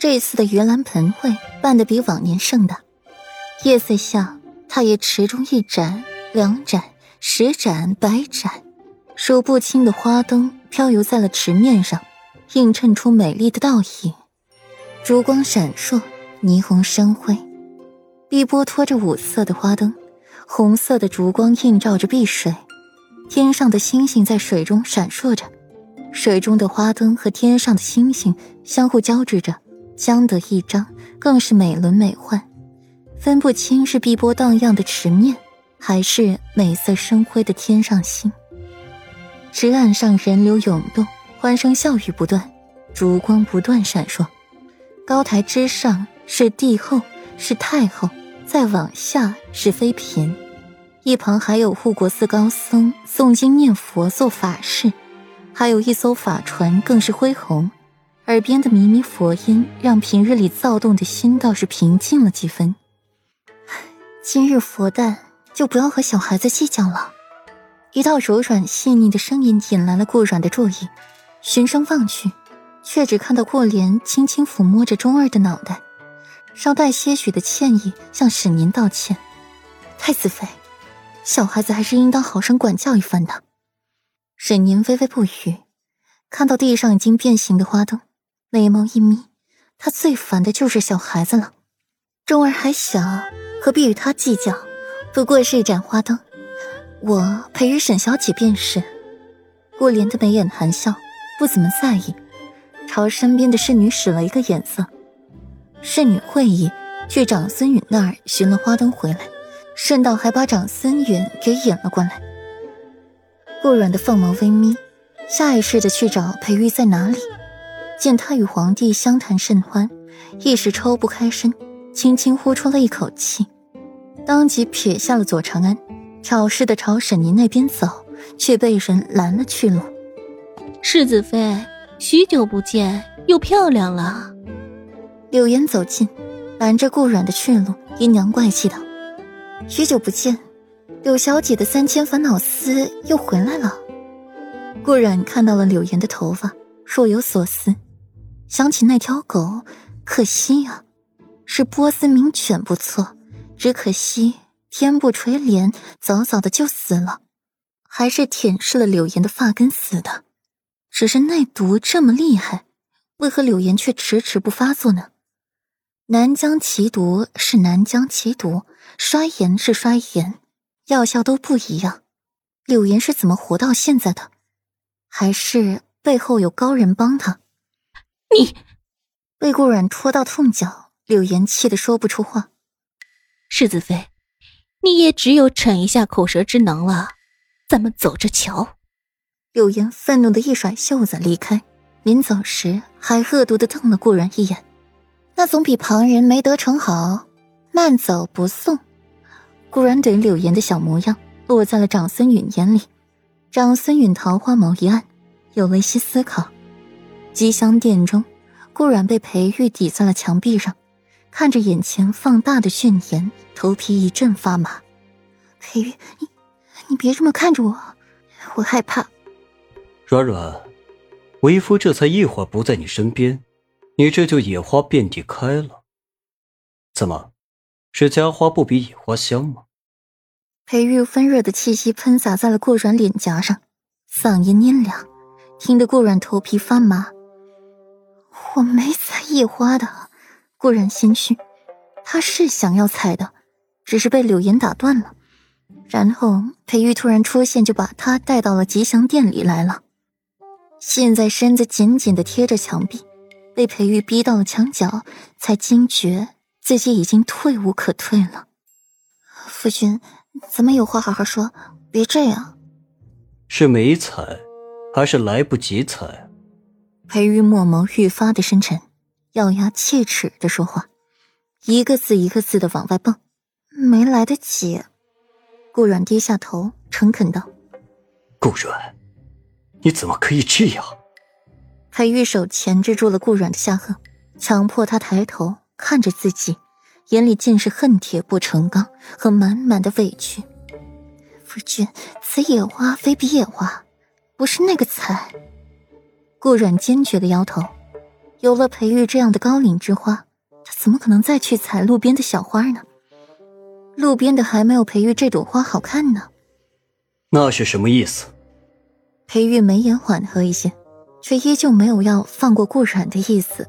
这次的盂兰盆会办得比往年盛大。夜色下，他也池中一盏、两盏、十盏、百盏，数不清的花灯飘游在了池面上，映衬出美丽的倒影，烛光闪烁，霓虹生辉。碧波拖着五色的花灯，红色的烛光映照着碧水，天上的星星在水中闪烁着，水中的花灯和天上的星星相互交织着，相得益彰，更是美轮美奂。分不清是碧波荡漾的池面，还是美色生辉的天上星。池岸上人流涌动，欢声笑语不断，烛光不断闪烁。高台之上是帝后，是太后，再往下是妃嫔，一旁还有护国寺高僧诵经念佛做法事，还有一艘法船更是恢宏，耳边的靡靡佛音让平日里躁动的心倒是平静了几分。今日佛诞，就不要和小孩子计较了。一道柔软细腻的声音引来了顾软的注意，循声望去，却只看到顾莲轻轻抚摸着钟儿的脑袋，稍带些许的歉意向沈宁道歉：“太子妃，小孩子还是应当好生管教一番的。”沈宁微微不语，看到地上已经变形的花灯，眉毛一眯，他最烦的就是小孩子了。钟儿还小。何必与他计较？不过是一盏花灯，我陪与沈小姐便是。顾莲的眉眼含笑，不怎么在意，朝身边的侍女使了一个眼色。侍女会意，去长孙允那儿寻了花灯回来，顺道还把长孙允给引了过来。顾软的凤眸微眯，下意识的去找裴玉在哪里。见他与皇帝相谈甚欢，一时抽不开身。轻轻呼出了一口气，当即撇下了左长安，挑事的朝沈宁那边走，却被人拦了去路。世子妃，许久不见，又漂亮了。柳岩走近，拦着顾软的去路，阴阳怪气道：“许久不见，柳小姐的三千烦恼丝又回来了。”顾阮看到了柳岩的头发，若有所思，想起那条狗，可惜呀。是波斯名犬不错，只可惜天不垂怜，早早的就死了，还是舔舐了柳岩的发根死的。只是那毒这么厉害，为何柳岩却迟迟不发作呢？南疆奇毒是南疆奇毒，衰炎是衰炎，药效都不一样。柳岩是怎么活到现在的？还是背后有高人帮他？你被顾软戳到痛脚。柳岩气得说不出话。世子妃，你也只有逞一下口舌之能了。咱们走着瞧。柳岩愤怒的一甩袖子离开，临走时还恶毒的瞪了顾然一眼。那总比旁人没得逞好。慢走不送。顾然怼柳岩的小模样落在了长孙允眼里。长孙允桃花眸一暗，有了一些思考。吉祥殿中，顾然被裴玉抵在了墙壁上。看着眼前放大的炫颜，头皮一阵发麻。裴玉，你你别这么看着我，我害怕。软软，为夫这才一会儿不在你身边，你这就野花遍地开了。怎么，是家花不比野花香吗？裴玉温热的气息喷洒在了顾软脸颊上，嗓音阴凉，听得顾软头皮发麻。我没采野花的。顾然心虚，他是想要采的，只是被柳岩打断了。然后裴玉突然出现，就把他带到了吉祥殿里来了。现在身子紧紧的贴着墙壁，被裴玉逼到了墙角，才惊觉自己已经退无可退了。夫君，咱们有话好好说，别这样。是没采，还是来不及采？裴玉墨眸愈发的深沉。咬牙切齿的说话，一个字一个字的往外蹦，没来得及。顾软低下头，诚恳道：“顾软，你怎么可以这样？”裴玉手钳制住了顾软的下颌，强迫他抬头看着自己，眼里尽是恨铁不成钢和满满的委屈。夫君，此野花非彼野花，不是那个采。顾阮坚决的摇头。有了裴玉这样的高岭之花，他怎么可能再去采路边的小花呢？路边的还没有裴玉这朵花好看呢。那是什么意思？裴玉眉眼缓和一些，却依旧没有要放过顾阮的意思，